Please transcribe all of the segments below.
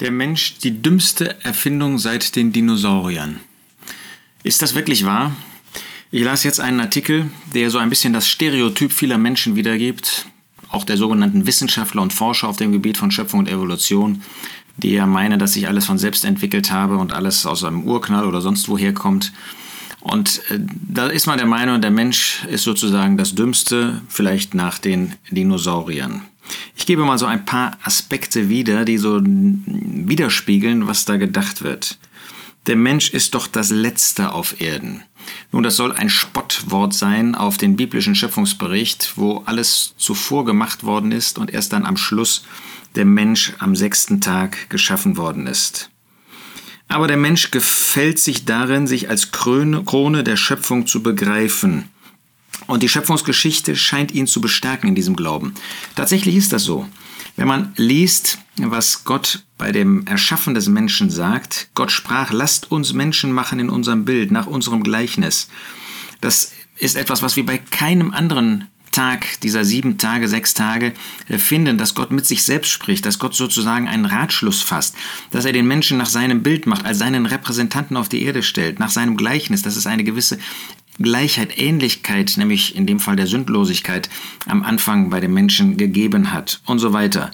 Der Mensch die dümmste Erfindung seit den Dinosauriern. Ist das wirklich wahr? Ich las jetzt einen Artikel, der so ein bisschen das Stereotyp vieler Menschen wiedergibt, auch der sogenannten Wissenschaftler und Forscher auf dem Gebiet von Schöpfung und Evolution, die ja meinen, dass sich alles von selbst entwickelt habe und alles aus einem Urknall oder sonst woher kommt. Und äh, da ist man der Meinung, der Mensch ist sozusagen das Dümmste, vielleicht nach den Dinosauriern. Ich gebe mal so ein paar Aspekte wieder, die so widerspiegeln, was da gedacht wird. Der Mensch ist doch das Letzte auf Erden. Nun, das soll ein Spottwort sein auf den biblischen Schöpfungsbericht, wo alles zuvor gemacht worden ist und erst dann am Schluss der Mensch am sechsten Tag geschaffen worden ist. Aber der Mensch gefällt sich darin, sich als Krone der Schöpfung zu begreifen. Und die Schöpfungsgeschichte scheint ihn zu bestärken in diesem Glauben. Tatsächlich ist das so. Wenn man liest, was Gott bei dem Erschaffen des Menschen sagt, Gott sprach, lasst uns Menschen machen in unserem Bild, nach unserem Gleichnis. Das ist etwas, was wir bei keinem anderen Tag dieser sieben Tage, sechs Tage finden, dass Gott mit sich selbst spricht, dass Gott sozusagen einen Ratschluss fasst, dass er den Menschen nach seinem Bild macht, als seinen Repräsentanten auf die Erde stellt, nach seinem Gleichnis, dass es eine gewisse Gleichheit, Ähnlichkeit, nämlich in dem Fall der Sündlosigkeit, am Anfang bei den Menschen gegeben hat und so weiter.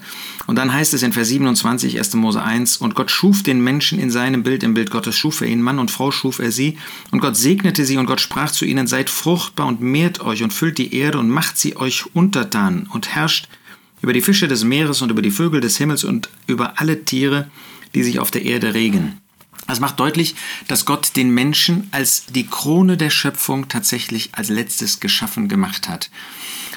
Und dann heißt es in Vers 27, 1. Mose 1, und Gott schuf den Menschen in seinem Bild, im Bild Gottes schuf er ihn, Mann und Frau schuf er sie, und Gott segnete sie, und Gott sprach zu ihnen, seid fruchtbar und mehrt euch und füllt die Erde und macht sie euch untertan und herrscht über die Fische des Meeres und über die Vögel des Himmels und über alle Tiere, die sich auf der Erde regen. Das macht deutlich, dass Gott den Menschen als die Krone der Schöpfung tatsächlich als letztes geschaffen gemacht hat.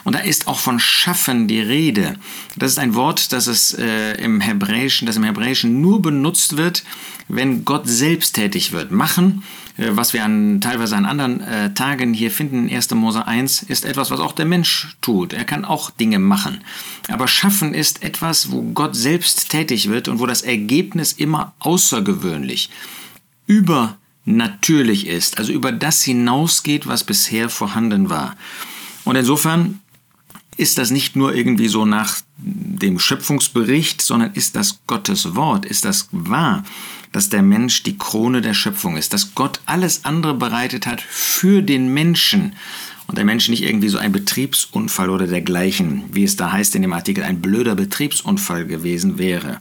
Und da ist auch von Schaffen die Rede. Das ist ein Wort, das es äh, im Hebräischen, das im Hebräischen nur benutzt wird, wenn Gott selbst tätig wird. Machen, äh, was wir an, teilweise an anderen äh, Tagen hier finden, 1. Mose 1, ist etwas, was auch der Mensch tut. Er kann auch Dinge machen. Aber Schaffen ist etwas, wo Gott selbst tätig wird und wo das Ergebnis immer außergewöhnlich, übernatürlich ist, also über das hinausgeht, was bisher vorhanden war. Und insofern ist das nicht nur irgendwie so nach dem Schöpfungsbericht, sondern ist das Gottes Wort, ist das wahr, dass der Mensch die Krone der Schöpfung ist, dass Gott alles andere bereitet hat für den Menschen und der Mensch nicht irgendwie so ein Betriebsunfall oder dergleichen, wie es da heißt in dem Artikel, ein blöder Betriebsunfall gewesen wäre.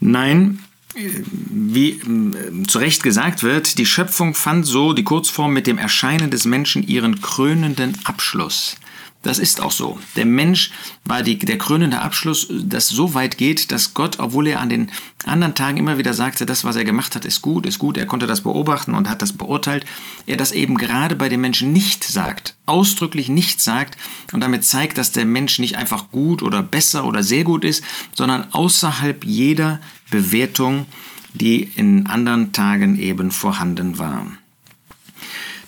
Nein, wie äh, zu Recht gesagt wird, die Schöpfung fand so die Kurzform mit dem Erscheinen des Menschen ihren krönenden Abschluss. Das ist auch so. Der Mensch war die, der krönende Abschluss, das so weit geht, dass Gott, obwohl er an den anderen Tagen immer wieder sagte, das, was er gemacht hat, ist gut, ist gut, er konnte das beobachten und hat das beurteilt, er das eben gerade bei den Menschen nicht sagt, ausdrücklich nicht sagt und damit zeigt, dass der Mensch nicht einfach gut oder besser oder sehr gut ist, sondern außerhalb jeder Bewertung, die in anderen Tagen eben vorhanden war.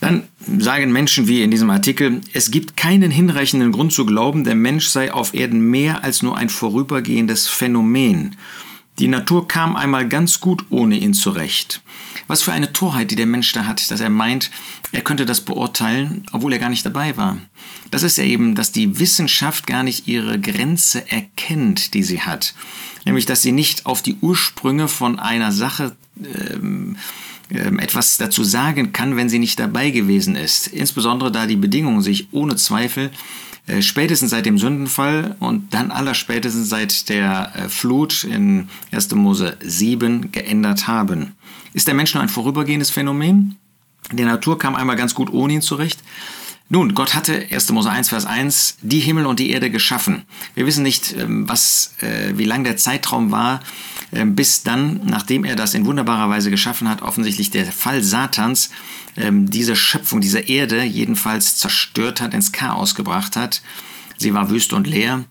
Dann sagen Menschen wie in diesem Artikel, es gibt keinen hinreichenden Grund zu glauben, der Mensch sei auf Erden mehr als nur ein vorübergehendes Phänomen. Die Natur kam einmal ganz gut ohne ihn zurecht. Was für eine Torheit, die der Mensch da hat, dass er meint, er könnte das beurteilen, obwohl er gar nicht dabei war. Das ist ja eben, dass die Wissenschaft gar nicht ihre Grenze erkennt, die sie hat. Nämlich, dass sie nicht auf die Ursprünge von einer Sache ähm, etwas dazu sagen kann, wenn sie nicht dabei gewesen ist. Insbesondere da die Bedingungen sich ohne Zweifel äh, spätestens seit dem Sündenfall und dann allerspätestens seit der äh, Flut in 1. Mose 7 geändert haben. Ist der Mensch nur ein vorübergehendes Phänomen? Die Natur kam einmal ganz gut ohne ihn zurecht. Nun, Gott hatte 1. Mose 1, Vers 1 die Himmel und die Erde geschaffen. Wir wissen nicht, ähm, was, äh, wie lang der Zeitraum war, ähm, bis dann, nachdem er das in wunderbarer Weise geschaffen hat, offensichtlich der Fall Satans ähm, diese Schöpfung, diese Erde jedenfalls zerstört hat, ins Chaos gebracht hat. Sie war wüst und leer.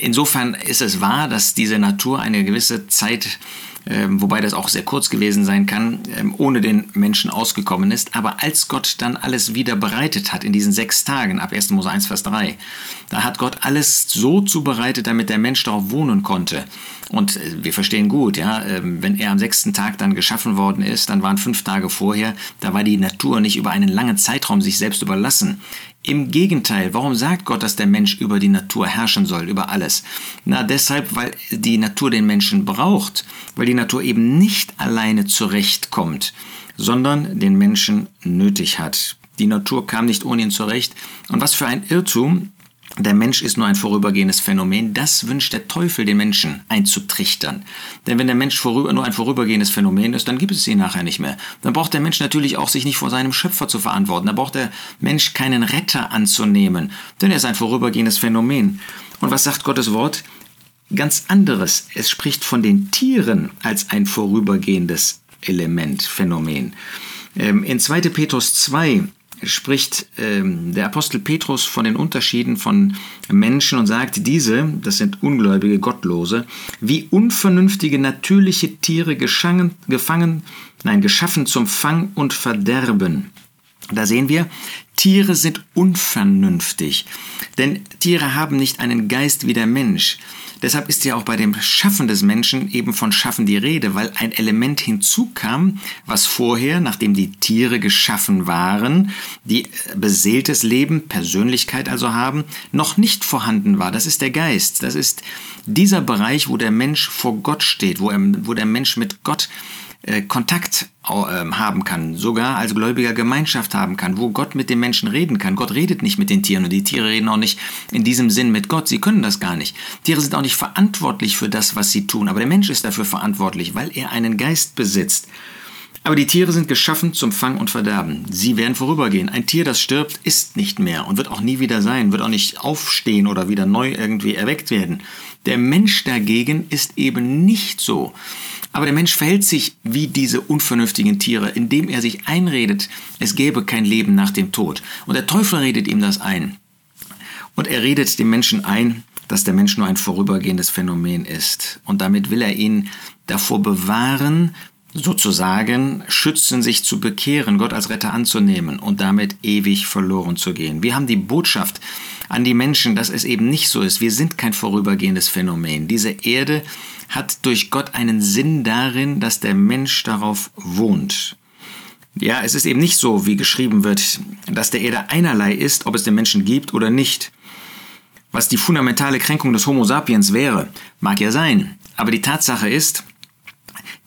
Insofern ist es wahr, dass diese Natur eine gewisse Zeit ähm, wobei das auch sehr kurz gewesen sein kann, ähm, ohne den Menschen ausgekommen ist. Aber als Gott dann alles wieder bereitet hat in diesen sechs Tagen, ab 1. Mose 1, Vers 3, da hat Gott alles so zubereitet, damit der Mensch darauf wohnen konnte. Und äh, wir verstehen gut, ja, ähm, wenn er am sechsten Tag dann geschaffen worden ist, dann waren fünf Tage vorher, da war die Natur nicht über einen langen Zeitraum sich selbst überlassen. Im Gegenteil, warum sagt Gott, dass der Mensch über die Natur herrschen soll, über alles? Na, deshalb, weil die Natur den Menschen braucht, weil die Natur eben nicht alleine zurechtkommt, sondern den Menschen nötig hat. Die Natur kam nicht ohne ihn zurecht. Und was für ein Irrtum, der Mensch ist nur ein vorübergehendes Phänomen. Das wünscht der Teufel den Menschen einzutrichtern. Denn wenn der Mensch nur ein vorübergehendes Phänomen ist, dann gibt es ihn nachher nicht mehr. Dann braucht der Mensch natürlich auch sich nicht vor seinem Schöpfer zu verantworten. Da braucht der Mensch keinen Retter anzunehmen. Denn er ist ein vorübergehendes Phänomen. Und was sagt Gottes Wort? Ganz anderes. Es spricht von den Tieren als ein vorübergehendes Element, Phänomen. Ähm, in 2. Petrus 2 spricht ähm, der Apostel Petrus von den Unterschieden von Menschen und sagt, diese, das sind ungläubige Gottlose, wie unvernünftige natürliche Tiere geschangen, gefangen, nein, geschaffen zum Fang und Verderben. Da sehen wir, Tiere sind unvernünftig, denn Tiere haben nicht einen Geist wie der Mensch. Deshalb ist ja auch bei dem Schaffen des Menschen eben von Schaffen die Rede, weil ein Element hinzukam, was vorher, nachdem die Tiere geschaffen waren, die beseeltes Leben, Persönlichkeit also haben, noch nicht vorhanden war. Das ist der Geist. Das ist dieser Bereich, wo der Mensch vor Gott steht, wo, er, wo der Mensch mit Gott äh, Kontakt ähm, haben kann, sogar als gläubiger Gemeinschaft haben kann, wo Gott mit den Menschen reden kann. Gott redet nicht mit den Tieren und die Tiere reden auch nicht in diesem Sinn mit Gott. Sie können das gar nicht. Tiere sind auch nicht verantwortlich für das, was sie tun, aber der Mensch ist dafür verantwortlich, weil er einen Geist besitzt. Aber die Tiere sind geschaffen zum Fang und Verderben. Sie werden vorübergehen. Ein Tier, das stirbt, ist nicht mehr und wird auch nie wieder sein, wird auch nicht aufstehen oder wieder neu irgendwie erweckt werden. Der Mensch dagegen ist eben nicht so. Aber der Mensch verhält sich wie diese unvernünftigen Tiere, indem er sich einredet, es gäbe kein Leben nach dem Tod. Und der Teufel redet ihm das ein. Und er redet dem Menschen ein, dass der Mensch nur ein vorübergehendes Phänomen ist. Und damit will er ihn davor bewahren, sozusagen schützen, sich zu bekehren, Gott als Retter anzunehmen und damit ewig verloren zu gehen. Wir haben die Botschaft an die Menschen, dass es eben nicht so ist. Wir sind kein vorübergehendes Phänomen. Diese Erde hat durch Gott einen Sinn darin, dass der Mensch darauf wohnt. Ja, es ist eben nicht so, wie geschrieben wird, dass der Erde einerlei ist, ob es den Menschen gibt oder nicht. Was die fundamentale Kränkung des Homo sapiens wäre, mag ja sein. Aber die Tatsache ist,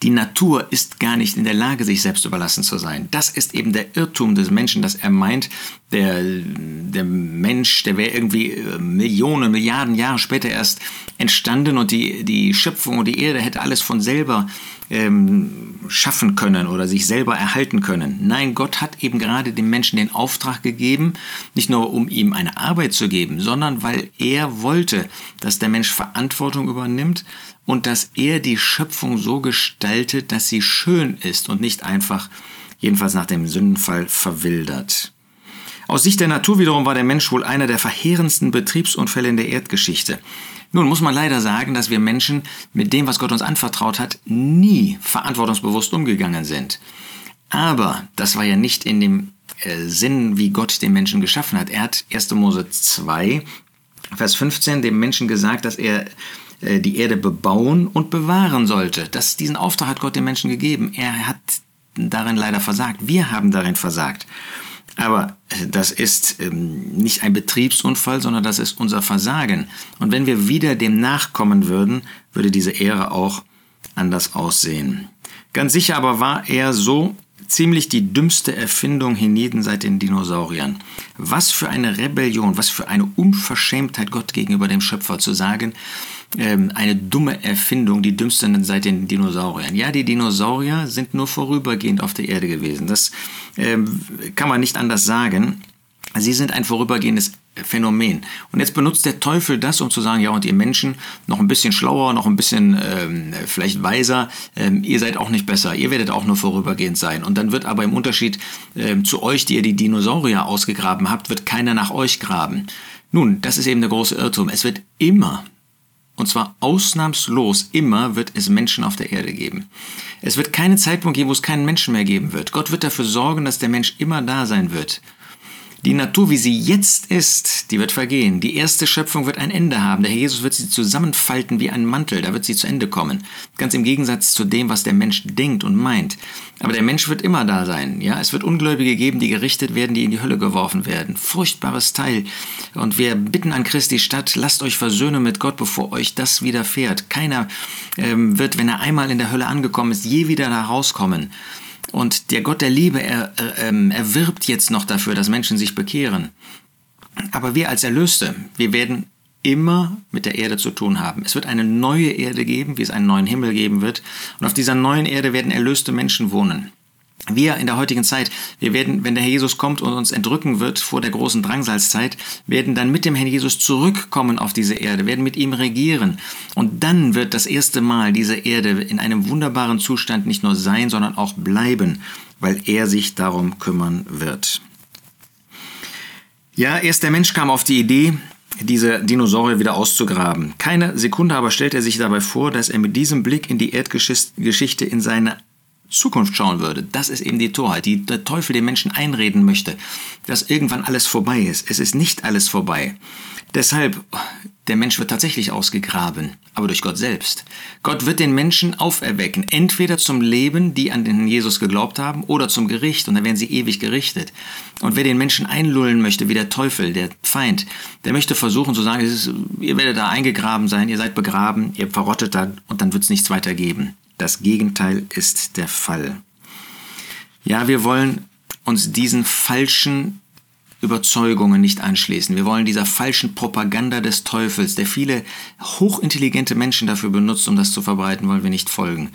die Natur ist gar nicht in der Lage, sich selbst überlassen zu sein. Das ist eben der Irrtum des Menschen, dass er meint, der, der Mensch, der wäre irgendwie äh, Millionen, Milliarden Jahre später erst entstanden und die, die Schöpfung und die Erde hätte alles von selber ähm, schaffen können oder sich selber erhalten können. Nein, Gott hat eben gerade dem Menschen den Auftrag gegeben, nicht nur um ihm eine Arbeit zu geben, sondern weil er wollte, dass der Mensch Verantwortung übernimmt und dass er die Schöpfung so gestaltet, dass sie schön ist und nicht einfach, jedenfalls nach dem Sündenfall, verwildert. Aus Sicht der Natur wiederum war der Mensch wohl einer der verheerendsten Betriebsunfälle in der Erdgeschichte. Nun muss man leider sagen, dass wir Menschen mit dem, was Gott uns anvertraut hat, nie verantwortungsbewusst umgegangen sind. Aber das war ja nicht in dem äh, Sinn, wie Gott den Menschen geschaffen hat. Er hat 1. Mose 2, Vers 15 dem Menschen gesagt, dass er äh, die Erde bebauen und bewahren sollte. Das, diesen Auftrag hat Gott den Menschen gegeben. Er hat darin leider versagt. Wir haben darin versagt. Aber äh, das ist ähm, nicht ein Betriebsunfall, sondern das ist unser Versagen. Und wenn wir wieder dem nachkommen würden, würde diese Ehre auch anders aussehen. Ganz sicher aber war er so ziemlich die dümmste Erfindung hienieden seit den Dinosauriern. Was für eine Rebellion, was für eine Unverschämtheit Gott gegenüber dem Schöpfer zu sagen, ähm, eine dumme Erfindung, die dümmste seit den Dinosauriern. Ja, die Dinosaurier sind nur vorübergehend auf der Erde gewesen. Das ähm, kann man nicht anders sagen. Sie sind ein vorübergehendes Phänomen. Und jetzt benutzt der Teufel das, um zu sagen, ja, und ihr Menschen noch ein bisschen schlauer, noch ein bisschen ähm, vielleicht weiser, ähm, ihr seid auch nicht besser, ihr werdet auch nur vorübergehend sein. Und dann wird aber im Unterschied ähm, zu euch, die ihr die Dinosaurier ausgegraben habt, wird keiner nach euch graben. Nun, das ist eben der große Irrtum. Es wird immer und zwar ausnahmslos immer wird es Menschen auf der Erde geben. Es wird keinen Zeitpunkt geben, wo es keinen Menschen mehr geben wird. Gott wird dafür sorgen, dass der Mensch immer da sein wird. Die Natur, wie sie jetzt ist, die wird vergehen. Die erste Schöpfung wird ein Ende haben. Der Herr Jesus wird sie zusammenfalten wie ein Mantel. Da wird sie zu Ende kommen. Ganz im Gegensatz zu dem, was der Mensch denkt und meint. Aber der Mensch wird immer da sein. Ja, es wird Ungläubige geben, die gerichtet werden, die in die Hölle geworfen werden. Furchtbares Teil. Und wir bitten an Christi Stadt, lasst euch versöhnen mit Gott, bevor euch das widerfährt. Keiner ähm, wird, wenn er einmal in der Hölle angekommen ist, je wieder da rauskommen. Und der Gott der Liebe er, er, ähm, erwirbt jetzt noch dafür, dass Menschen sich bekehren. Aber wir als Erlöste, wir werden immer mit der Erde zu tun haben. Es wird eine neue Erde geben, wie es einen neuen Himmel geben wird. Und auf dieser neuen Erde werden erlöste Menschen wohnen. Wir in der heutigen Zeit, wir werden, wenn der Herr Jesus kommt und uns entrücken wird vor der großen Drangsalzzeit, werden dann mit dem Herrn Jesus zurückkommen auf diese Erde, werden mit ihm regieren. Und dann wird das erste Mal diese Erde in einem wunderbaren Zustand nicht nur sein, sondern auch bleiben, weil er sich darum kümmern wird. Ja, erst der Mensch kam auf die Idee, diese Dinosaurier wieder auszugraben. Keine Sekunde aber stellt er sich dabei vor, dass er mit diesem Blick in die Erdgeschichte in seine Zukunft schauen würde, das ist eben die Torheit, die der Teufel den Menschen einreden möchte, dass irgendwann alles vorbei ist. Es ist nicht alles vorbei. Deshalb, der Mensch wird tatsächlich ausgegraben, aber durch Gott selbst. Gott wird den Menschen auferwecken, entweder zum Leben, die an den Jesus geglaubt haben, oder zum Gericht, und dann werden sie ewig gerichtet. Und wer den Menschen einlullen möchte, wie der Teufel, der Feind, der möchte versuchen zu sagen, ihr werdet da eingegraben sein, ihr seid begraben, ihr verrottet da, und dann wird es nichts weiter geben. Das Gegenteil ist der Fall. Ja, wir wollen uns diesen falschen Überzeugungen nicht anschließen. Wir wollen dieser falschen Propaganda des Teufels, der viele hochintelligente Menschen dafür benutzt, um das zu verbreiten, wollen wir nicht folgen.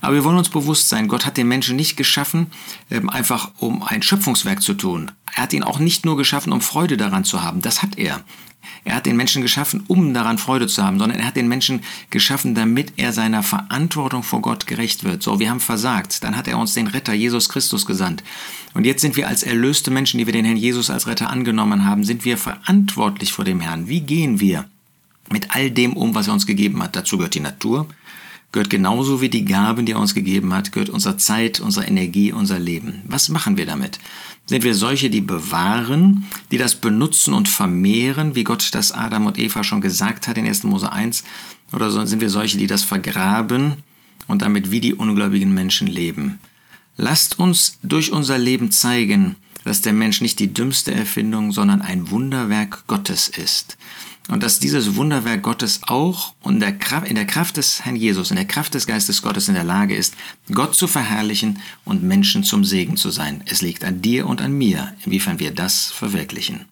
Aber wir wollen uns bewusst sein, Gott hat den Menschen nicht geschaffen, ähm, einfach um ein Schöpfungswerk zu tun. Er hat ihn auch nicht nur geschaffen, um Freude daran zu haben. Das hat er. Er hat den Menschen geschaffen, um daran Freude zu haben, sondern er hat den Menschen geschaffen, damit er seiner Verantwortung vor Gott gerecht wird. So, wir haben versagt. Dann hat er uns den Retter Jesus Christus gesandt. Und jetzt sind wir als erlöste Menschen, die wir den Herrn Jesus als Retter angenommen haben, sind wir verantwortlich vor dem Herrn. Wie gehen wir mit all dem um, was er uns gegeben hat? Dazu gehört die Natur, gehört genauso wie die Gaben, die er uns gegeben hat, gehört unsere Zeit, unsere Energie, unser Leben. Was machen wir damit? Sind wir solche, die bewahren, die das benutzen und vermehren, wie Gott das Adam und Eva schon gesagt hat in 1. Mose 1? Oder sind wir solche, die das vergraben und damit wie die ungläubigen Menschen leben? Lasst uns durch unser Leben zeigen, dass der Mensch nicht die dümmste Erfindung, sondern ein Wunderwerk Gottes ist und dass dieses Wunderwerk Gottes auch in der, Kraft, in der Kraft des Herrn Jesus, in der Kraft des Geistes Gottes in der Lage ist, Gott zu verherrlichen und Menschen zum Segen zu sein. Es liegt an dir und an mir, inwiefern wir das verwirklichen.